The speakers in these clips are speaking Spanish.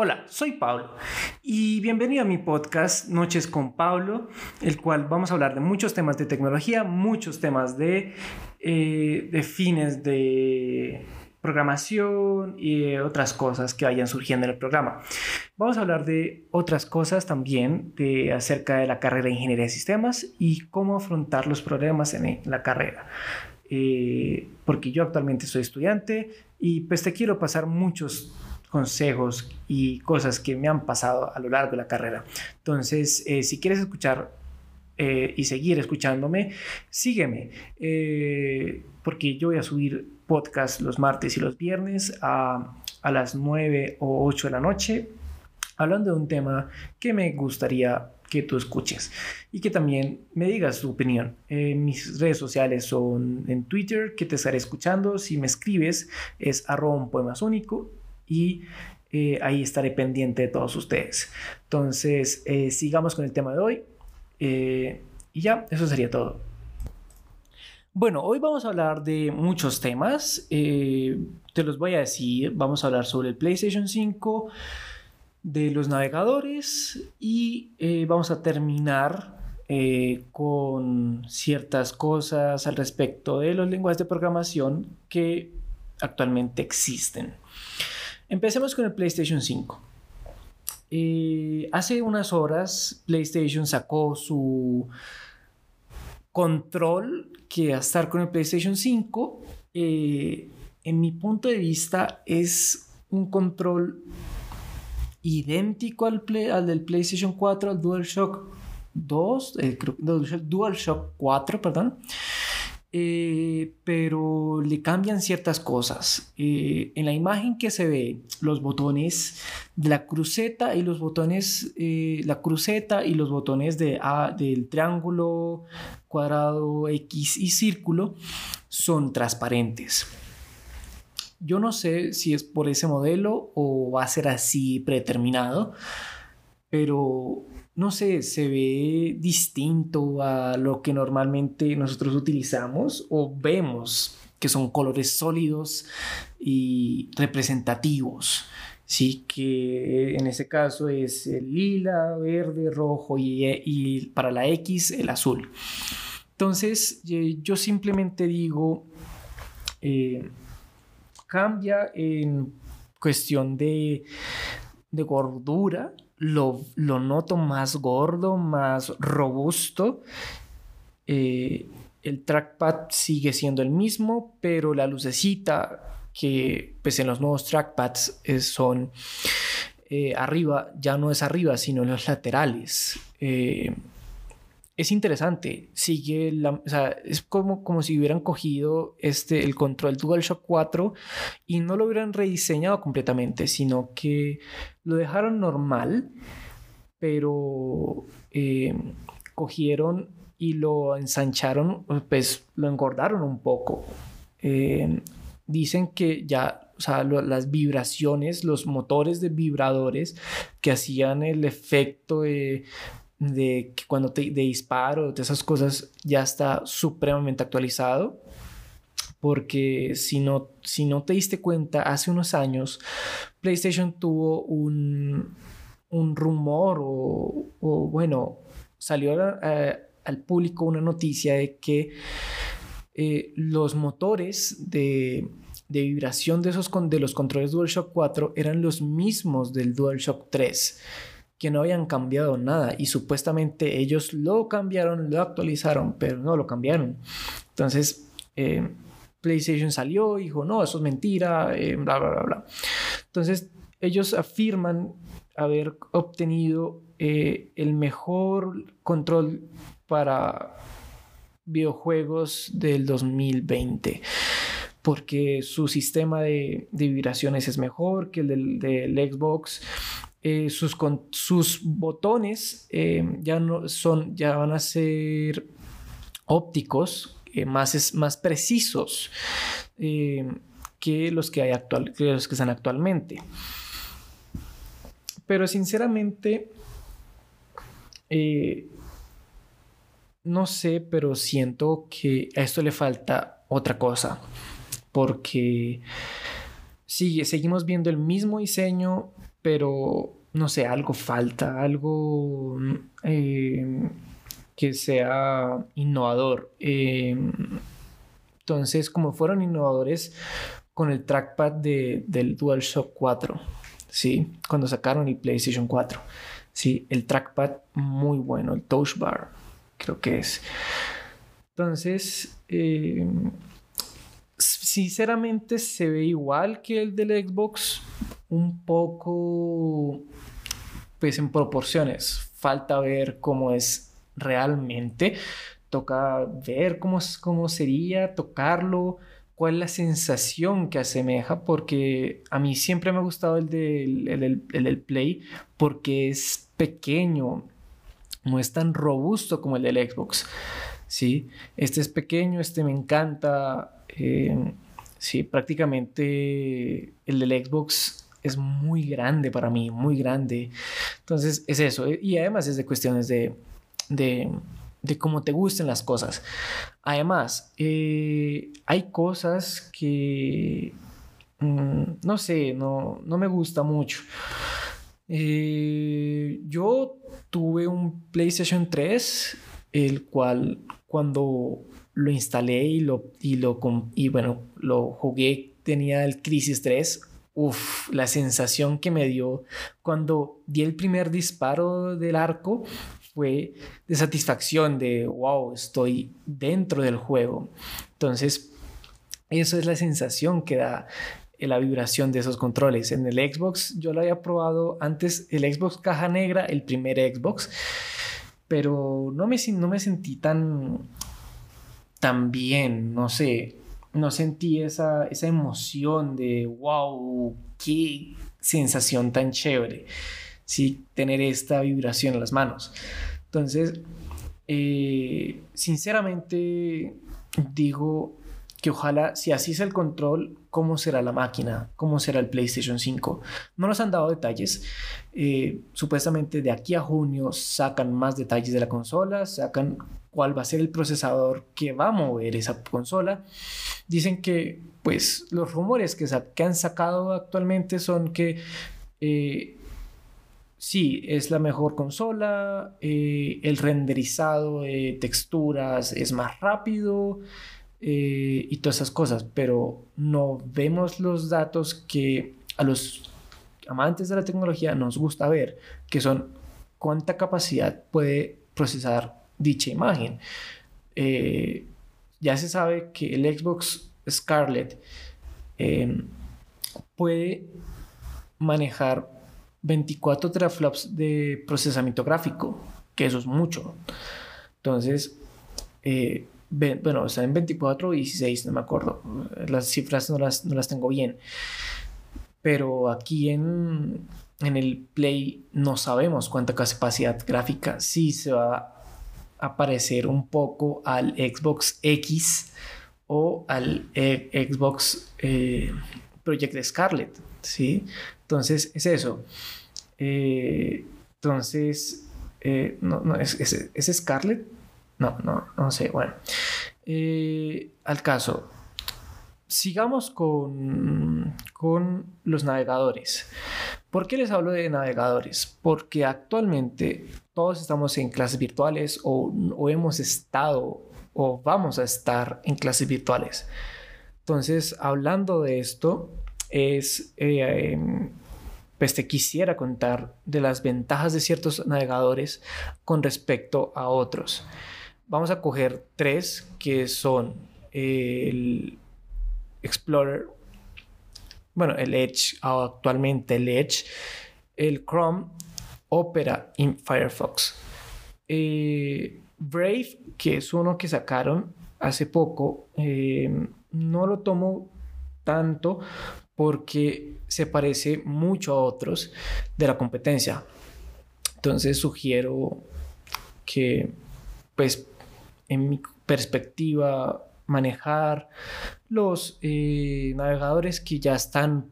Hola, soy Pablo y bienvenido a mi podcast Noches con Pablo, el cual vamos a hablar de muchos temas de tecnología, muchos temas de, eh, de fines de programación y otras cosas que vayan surgiendo en el programa. Vamos a hablar de otras cosas también de acerca de la carrera de ingeniería de sistemas y cómo afrontar los problemas en la carrera. Eh, porque yo actualmente soy estudiante y pues te quiero pasar muchos consejos y cosas que me han pasado a lo largo de la carrera. Entonces, eh, si quieres escuchar eh, y seguir escuchándome, sígueme, eh, porque yo voy a subir podcast los martes y los viernes a, a las 9 o 8 de la noche, hablando de un tema que me gustaría que tú escuches y que también me digas tu opinión. mis redes sociales son en Twitter, que te estaré escuchando. Si me escribes, es arroba un poemas único y eh, ahí estaré pendiente de todos ustedes. Entonces, eh, sigamos con el tema de hoy. Eh, y ya, eso sería todo. Bueno, hoy vamos a hablar de muchos temas. te los voy a decir. Vamos a hablar sobre el PlayStation 5, de los navegadores y vamos a terminar con ciertas cosas al respecto de los lenguajes de programación que actualmente existen. Empecemos con el PlayStation 5. Eh, hace unas horas PlayStation sacó su control que a estar con el PlayStation 5, eh, en mi punto de vista, es un control idéntico al, al del PlayStation 4, al DualShock 2, eh, DualShock 4, perdón. Eh, pero le cambian ciertas cosas. Eh, en la imagen que se ve, los botones de la cruceta y los botones, eh, la cruceta y los botones de del triángulo, cuadrado, X y círculo son transparentes. Yo no sé si es por ese modelo o va a ser así predeterminado, pero no sé, se ve distinto a lo que normalmente nosotros utilizamos o vemos que son colores sólidos y representativos. Sí, que en ese caso es el lila, verde, rojo y, para la X el azul. Entonces, yo simplemente digo, eh, cambia en cuestión de, de gordura, lo, noto más gordo, más robusto. Eh, el trackpad sigue siendo el mismo, pero la lucecita que pues en los nuevos trackpads son eh, arriba, ya no es arriba, sino en los laterales. Eh, es interesante, sigue la, es como, como si hubieran cogido este, el control DualShock 4 y no lo hubieran rediseñado completamente, sino que lo dejaron normal, pero eh, cogieron y lo ensancharon, pues lo engordaron un poco. Eh, dicen que ya, o sea, las vibraciones, los motores de vibradores que hacían el efecto de de que cuando te de disparo, de esas cosas, ya está supremamente actualizado. Porque si no, si no te diste cuenta, hace unos años PlayStation tuvo un, un rumor o, bueno, salió al público una noticia de que eh, los motores de, de vibración de, esos, de los controles DualShock 4 eran los mismos del DualShock 3 que no habían cambiado nada y supuestamente ellos lo cambiaron, lo actualizaron, pero no lo cambiaron. Entonces, eh, PlayStation salió dijo, no, eso es mentira, eh, bla, bla, bla, bla. Entonces, ellos afirman haber obtenido eh, el mejor control para videojuegos del 2020 porque su sistema de, vibraciones es mejor que el del Xbox eh, sus, sus botones eh, ya, no son, ya van a ser ópticos, eh, más, más precisos que los que, hay actual, los que están actualmente. Pero sinceramente, no sé, pero siento que a esto le falta otra cosa. Porque sigue, seguimos viendo el mismo diseño pero no sé, algo falta, algo eh, que sea innovador. Eh, entonces, como fueron innovadores con el trackpad de, del DualShock 4, ¿sí? Cuando sacaron el PlayStation 4, ¿sí? El trackpad muy bueno, el touch bar, creo que es. Entonces, eh, sinceramente se ve igual que el del Xbox, un poco, pues en proporciones. Falta ver cómo es realmente. Toca ver cómo, cómo sería, tocarlo, cuál es la sensación que asemeja, porque a mí siempre me ha gustado el del, el, el, Play, porque es pequeño, no es tan robusto como el del Xbox. ¿sí? Este es pequeño, este me encanta. Eh, sí, prácticamente el del Xbox es muy grande para mí, muy grande. Entonces es eso. Eh, y además es de cuestiones de, de, de cómo te gusten las cosas. Además, eh, hay cosas que, mm, no sé, no, no me gusta mucho. Eh, yo tuve un PlayStation 3, el cual cuando lo instalé y lo, y lo, y bueno, lo jugué, tenía el Crisis 3 Uf, la sensación que me dio cuando di el primer disparo del arco fue de satisfacción, de wow, estoy dentro del juego. Entonces, eso es la sensación que da la vibración de esos controles. En el Xbox yo lo había probado antes, el Xbox caja negra, el primer Xbox, pero no me, no me sentí tan, tan bien, no sé no sentí esa, esa emoción de, wow, qué sensación tan chévere, ¿sí? Tener esta vibración en las manos. Entonces, eh, sinceramente digo que ojalá, si así es el control, ¿cómo será la máquina? ¿Cómo será el PlayStation 5? No nos han dado detalles. Eh, supuestamente de aquí a junio sacan más detalles de la consola, sacan cuál va a ser el procesador que va a mover esa consola. Dicen que, pues, los rumores que, han sacado actualmente son que eh, sí, es la mejor consola, eh, el renderizado de texturas es más rápido eh, y todas esas cosas, pero no vemos los datos que a los amantes de la tecnología nos gusta ver, que son cuánta capacidad puede procesar dicha imagen. Eh, ya se sabe que el Xbox Scarlett em, puede manejar 24 teraflops de procesamiento gráfico, que eso es mucho. Entonces, eh, bueno, está en 24 o 16, no me acuerdo. Las cifras no las, no las tengo bien. Pero aquí en, en el Play no sabemos cuánta capacidad gráfica sí se va aparecer un poco al Xbox X o al eh, Xbox eh, Project Scarlet, ¿sí? Entonces es eso. Eh, entonces, no, no, ¿es, es, Scarlet? No, no, no sé, bueno. al caso, sigamos con, con los navegadores. ¿Por qué les hablo de navegadores? Porque actualmente todos estamos en clases virtuales o, hemos estado o vamos a estar en clases virtuales. Entonces, hablando de esto, es, eh, em, pues te quisiera contar de las ventajas de ciertos navegadores con respecto a otros. Vamos a coger tres que son el Explorer bueno, el Edge actualmente, el Edge, el Chrome, Opera y Firefox. Eh, Brave, que es uno que sacaron hace poco, eh, no lo tomo tanto porque se parece mucho a otros de la competencia. Entonces sugiero que, pues, en mi perspectiva, manejar los eh, navegadores que ya están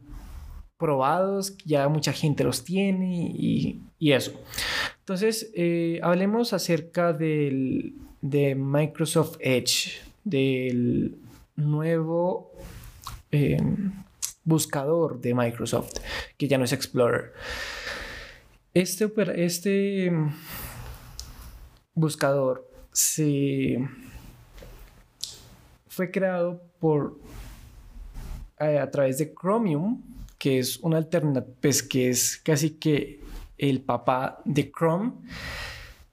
probados, ya mucha gente los tiene y, eso. Entonces, eh, hablemos acerca del, de Microsoft Edge, del nuevo, em, buscador de Microsoft, que ya no es Explorer. Este, este mm, buscador se fue creado por eh, a través de Chromium, que es una alternativa, pues que es casi que el papá de Chrome,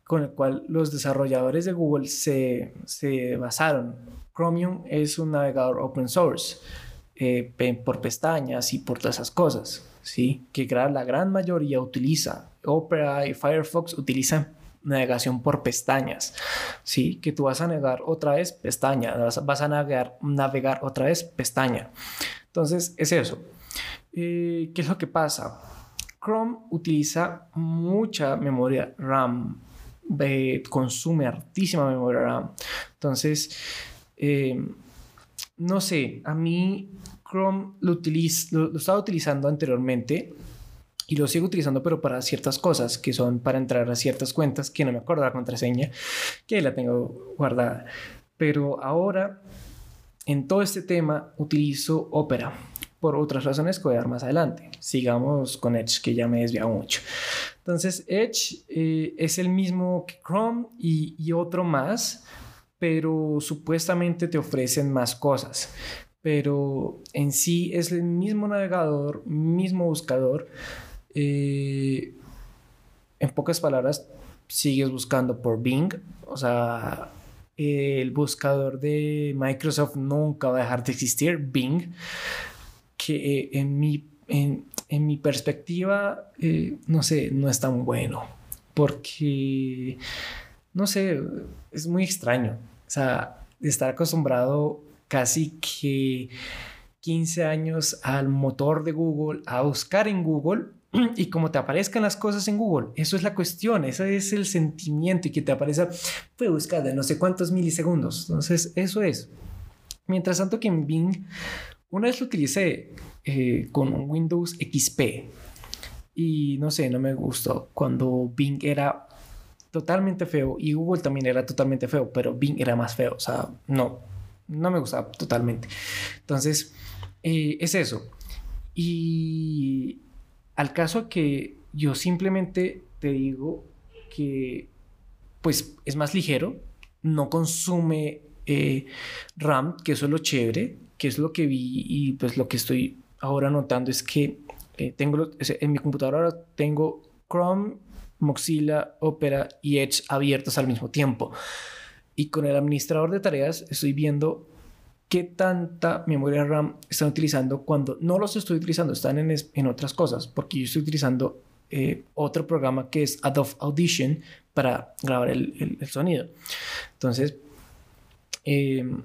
con el cual los desarrolladores de Google se, se basaron. Chromium es un navegador open source eh, por pestañas y por todas esas cosas, ¿sí? Que la gran mayoría utiliza. Opera y Firefox utilizan navegación por pestañas, ¿sí? Que tú vas a navegar otra vez pestaña, vas, a navegar, navegar otra vez pestaña. Entonces, es eso. Eh, ¿Qué es lo que pasa? Chrome utiliza mucha memoria RAM, consume altísima memoria RAM. Entonces, eh, no sé, a mí Chrome lo, lo estaba utilizando anteriormente y lo sigo utilizando, pero para ciertas cosas que son para entrar a ciertas cuentas que no me acuerdo la contraseña, que la tengo guardada. Pero ahora, en todo este tema, utilizo Opera por otras razones que voy a dar más adelante. Sigamos con Edge, que ya me desviado mucho. Entonces, Edge eh, es el mismo que Chrome y, y otro más, pero supuestamente te ofrecen más cosas pero en sí es el mismo navegador, mismo buscador, eh, en pocas palabras, sigues buscando por Bing. O sea, el buscador de Microsoft nunca va a dejar de existir, Bing, que eh, en, mi, en, mi perspectiva, eh, no sé, no es tan bueno, porque, no sé, es muy extraño. O sea, estar acostumbrado casi que 15 años al motor de Google, a buscar en Google y como te aparezcan las cosas en Google. Eso es la cuestión, ese es el sentimiento y que te aparezca, fue buscada no sé cuántos milisegundos. Entonces, eso es. Mientras tanto que en Bing, una vez lo utilicé eh, con Windows XP y no sé, no me gustó cuando Bing era totalmente feo y Google también era totalmente feo, pero Bing era más feo, o sea, no, no me gustaba totalmente. Entonces, eh, es eso. Y al caso que yo simplemente te digo que pues es más ligero, no consume eh, RAM, que eso es lo chévere, que es lo que vi y pues lo que estoy ahora notando es que eh, tengo en mi computadora ahora tengo Chrome, Mozilla, Opera y Edge abiertos al mismo tiempo. Y con el administrador de tareas estoy viendo qué tanta memoria RAM están utilizando cuando no los estoy utilizando, están en, en otras cosas, porque yo estoy utilizando eh, otro programa que es Adobe Audition para grabar el, el, sonido. Entonces, em,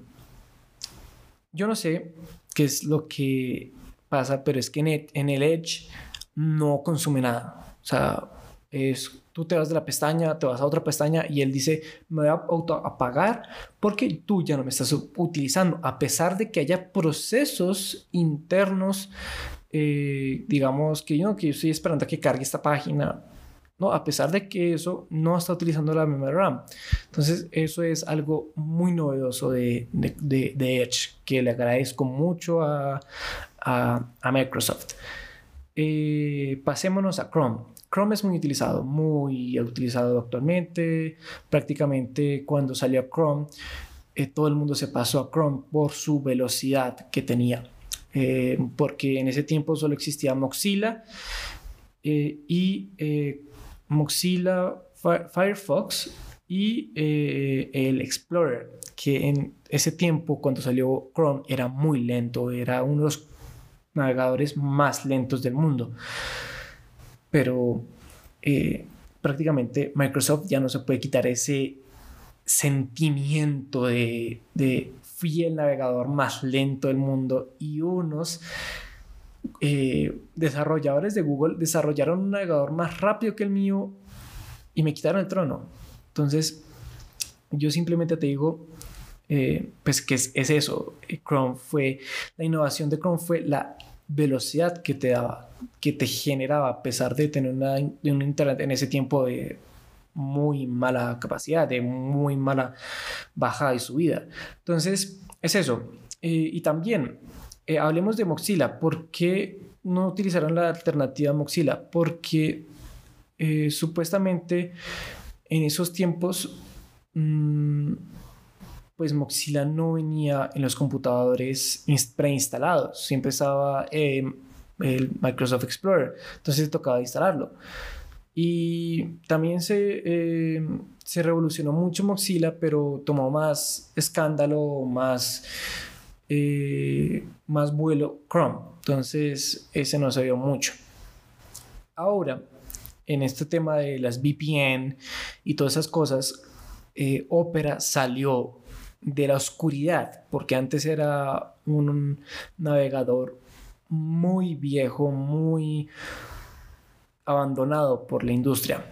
yo no sé qué es lo que pasa, pero es que en, en el Edge no consume nada. O sea, es tú te vas de la pestaña, te vas a otra pestaña y él dice, me voy a auto apagar porque tú ya no me estás utilizando, a pesar de que haya procesos internos, eh, digamos que yo, que yo estoy esperando a que cargue esta página, ¿no? A pesar de que eso no está utilizando la memoria RAM. Entonces, eso es algo muy novedoso de, Edge, que le agradezco mucho a Microsoft. Eh, pasémonos a Chrome. Chrome es muy utilizado, muy utilizado actualmente. Prácticamente cuando salió Chrome, eh, todo el mundo se pasó a Chrome por su velocidad que tenía. Eh, porque en ese tiempo solo existía Mozilla eh, y Mozilla Firefox y el Explorer, que en ese tiempo cuando salió Chrome era muy lento, era uno de los navegadores más lentos del mundo pero eh, prácticamente Microsoft ya no se puede quitar ese sentimiento de, de fui el navegador más lento del mundo y unos eh, desarrolladores de Google desarrollaron un navegador más rápido que el mío y me quitaron el trono. Entonces, yo simplemente te digo, eh, pues que es, es, eso. Chrome fue, la innovación de Chrome fue la velocidad que te daba, que te generaba, a pesar de tener una, un internet en ese tiempo de muy mala capacidad, de muy mala bajada y subida. Entonces, es eso. Eh, y también eh, hablemos de Mozilla. ¿Por qué no utilizaron la alternativa Mozilla? Porque eh, supuestamente en esos tiempos, mm, pues Mozilla no venía en los computadores preinstalados. Siempre estaba el Microsoft Explorer. Entonces tocaba instalarlo. Y también se, eh, se revolucionó mucho Mozilla, pero tomó más escándalo, más, eh, más vuelo Chrome. Entonces, ese no se vio mucho. Ahora, en este tema de las VPN y todas esas cosas, eh, Opera salió de la oscuridad, porque antes era un navegador muy viejo, muy abandonado por la industria.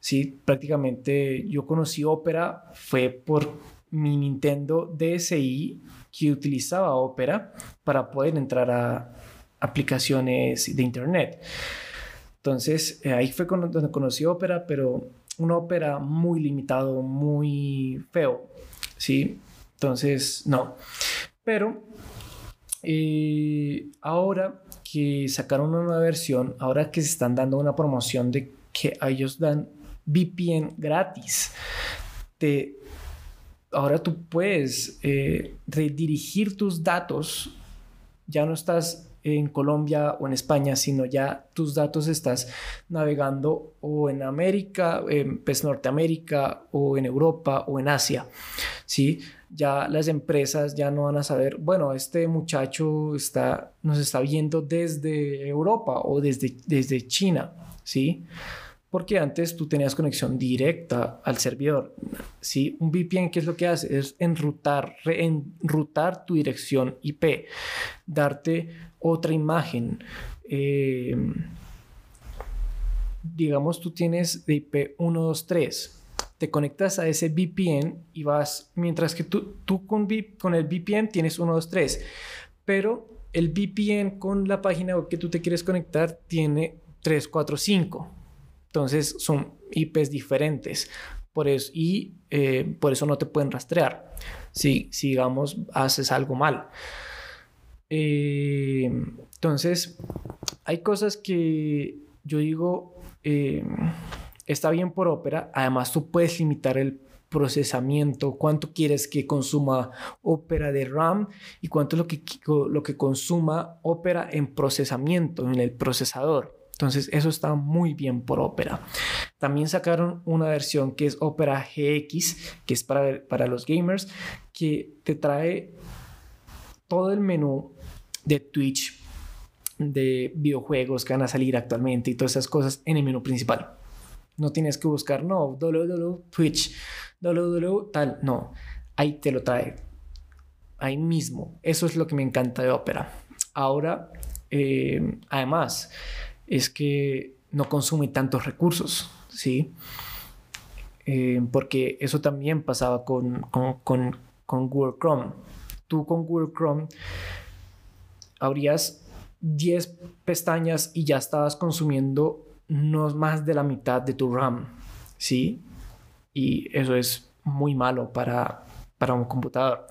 Sí, prácticamente yo conocí Opera fue por mi Nintendo DSi que utilizaba Opera para poder entrar a aplicaciones de internet. Entonces eh, ahí fue donde conocí Opera, pero un Opera muy limitado, muy feo. Sí, entonces no. Pero eh, ahora que sacaron una nueva versión, ahora que se están dando una promoción de que ellos dan VPN gratis, te, ahora tú puedes eh, redirigir tus datos, ya no estás en Colombia o en España, sino ya tus datos estás navegando o en América, en pues Norteamérica o en Europa o en Asia, ¿sí? Ya las empresas ya no van a saber, bueno, este muchacho está, nos está viendo desde Europa o desde, desde China. Porque antes tú tenías conexión directa al servidor. ¿sí? Un VPN, ¿qué es lo que hace? Es enrutar, reenrutar tu dirección IP, darte otra imagen. Eh, digamos, tú tienes de IP 123 te conectas a ese VPN y vas, mientras que tú, tú con, con el VPN tienes 123, pero el VPN con la página web que tú te quieres conectar tiene 345. Entonces son IPs diferentes. Por eso, y eh, por eso no te pueden rastrear si, digamos, haces algo mal. Eh, entonces, hay cosas que yo digo, eh, está bien por Opera. Además, tú puedes limitar el procesamiento, cuánto quieres que consuma Opera de RAM y cuánto es lo que, lo que consuma Opera en procesamiento, en el procesador. Entonces, eso está muy bien por Opera. También sacaron una versión que es Opera GX, que es para, para los gamers, que te trae todo el menú de Twitch, de videojuegos que van a salir actualmente y todas esas cosas en el menú principal. No tienes que buscar, no, Twitch, tal, no. Ahí te lo trae. Ahí mismo. Eso es lo que me encanta de Opera. Ahora, eh, además, es que no consume tantos recursos, ¿sí? Eh, porque eso también pasaba con, con, con, con Google Chrome. Tú con Google Chrome abrías 10 pestañas y ya estabas consumiendo no más de la mitad de tu RAM, ¿sí? Y eso es muy malo para, para un computador.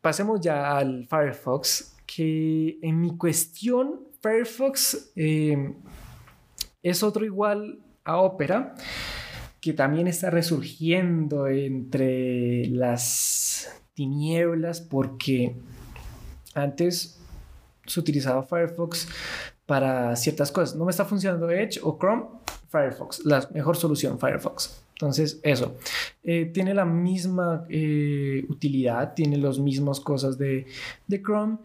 Pasemos ya al Firefox, que en mi cuestión, Firefox eh, es otro igual a Opera, que también está resurgiendo entre las tinieblas porque antes se utilizaba Firefox para ciertas cosas. No me está funcionando Edge o Chrome, Firefox, la mejor solución, Firefox. Entonces, eso. Eh, tiene la misma eh, utilidad, tiene las mismas cosas de, de Chrome.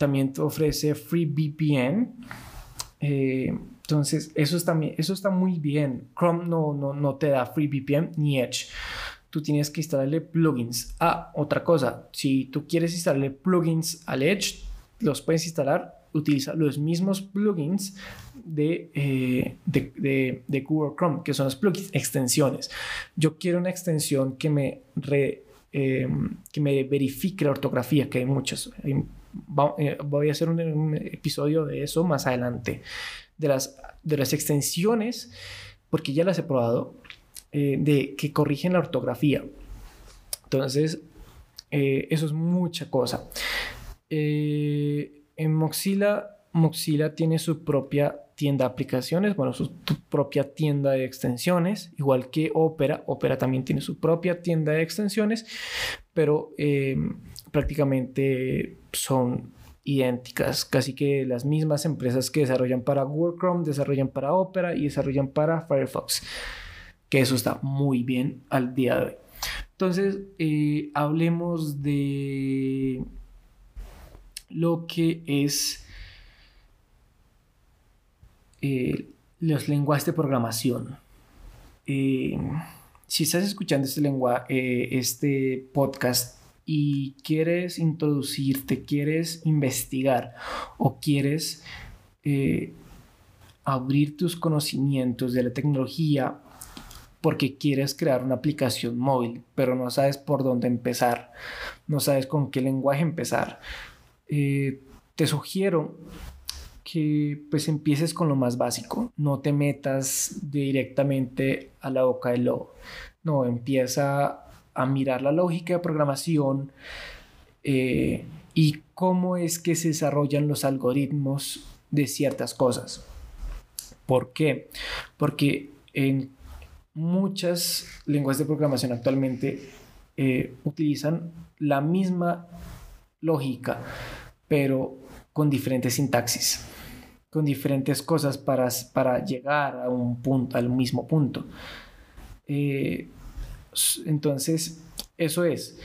También ofrece Free VPN. entonces, eso está, eso está muy bien. Chrome no, no, no te da Free VPN ni Edge tú tienes que instalarle plugins. Ah, otra cosa, si tú quieres instalarle plugins al Edge, los puedes instalar utiliza los mismos plugins eh, de, de, Google Chrome, que son los plugins, extensiones. Yo quiero una extensión que me, em, que me verifique la ortografía, que hay muchas. Eh, voy a hacer un, episodio de eso más adelante, de las, de las extensiones, porque ya las he probado, eh, de que corrigen la ortografía. Entonces, Eh, eso es mucha cosa. En Mozilla, Mozilla tiene su propia tienda de aplicaciones, bueno, su propia tienda de extensiones, igual que Opera. Opera también tiene su propia tienda de extensiones, pero eh, prácticamente son idénticas, casi que las mismas empresas que desarrollan para Google Chrome, desarrollan para Opera y desarrollan para Firefox, que eso está muy bien al día de hoy. Entonces, eh, hablemos de lo que es eh, los lenguajes de programación. Eh, si estás escuchando este, lenguaje, este podcast y quieres introducirte, quieres investigar o quieres abrir tus conocimientos de la tecnología porque quieres crear una aplicación móvil, pero no sabes por dónde empezar, no sabes con qué lenguaje empezar. Eh, te sugiero que pues empieces con lo más básico, no te metas directamente a la boca del lobo, no, empieza a mirar la lógica de programación eh, y cómo es que se desarrollan los algoritmos de ciertas cosas. ¿Por qué? Porque en muchas lenguas de programación actualmente eh, utilizan la misma lógica, pero con diferentes sintaxis, con diferentes cosas para, para llegar a un punto, al mismo punto. Eh, entonces, eso es.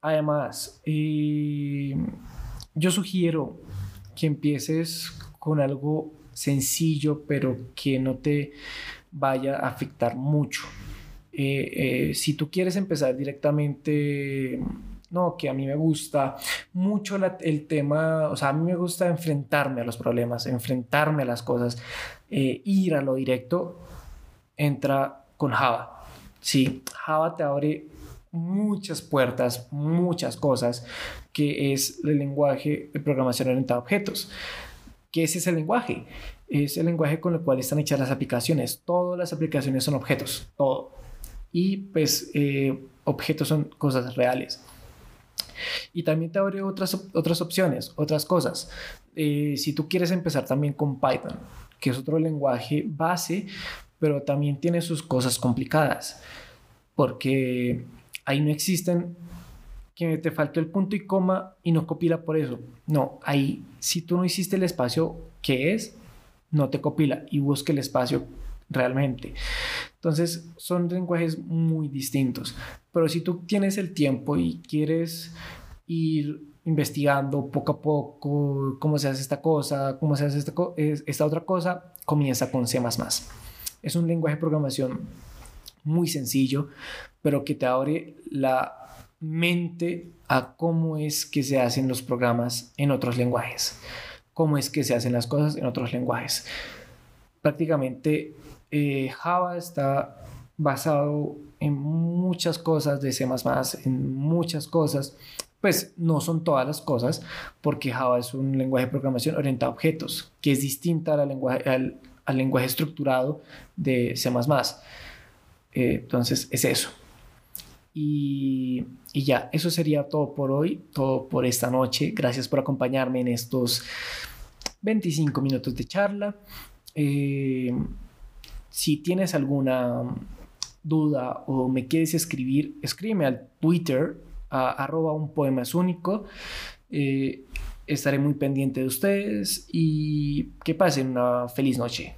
Además, eh, yo sugiero que empieces con algo sencillo, pero que no te vaya a afectar mucho. Eh, si tú quieres empezar directamente, no, que a mí me gusta mucho el tema, o sea, a mí me gusta enfrentarme a los problemas, enfrentarme a las cosas, eh, ir a lo directo, entra con Java. Sí, Java te abre muchas puertas, muchas cosas, que es el lenguaje de programación orientada a objetos. ¿Qué es ese lenguaje? Es el lenguaje con el cual están hechas las aplicaciones. Todas las aplicaciones son objetos, todo. Y pues eh, objetos son cosas reales. Y también te abre otras, otras opciones, otras cosas. Eh, si tú quieres empezar también con Python, que es otro lenguaje base, pero también tiene sus cosas complicadas, porque ahí no existen que te faltó el punto y coma y no copila por eso. No, ahí si tú no hiciste el espacio que es, no te copila y busque el espacio realmente. Entonces son lenguajes muy distintos. Pero si tú tienes el tiempo y quieres ir investigando poco a poco cómo se hace esta cosa, cómo se hace esta, esta otra cosa, comienza con C ⁇ Es un lenguaje de programación muy sencillo, pero que te abre la mente a cómo es que se hacen los programas en otros lenguajes, cómo es que se hacen las cosas en otros lenguajes. Prácticamente eh, Java está basado en muchas cosas de C++, en muchas cosas, pues no son todas las cosas, porque Java es un lenguaje de programación orientado a objetos, que es distinta al lenguaje, al, lenguaje estructurado de C++. Eh, entonces es eso. Y, ya, eso sería todo por hoy, todo por esta noche. Gracias por acompañarme en estos 25 minutos de charla. Eh, si tienes alguna duda o me quieres escribir, escríbeme al Twitter arroba un poema es único. Eh, estaré muy pendiente de ustedes y que pasen una feliz noche.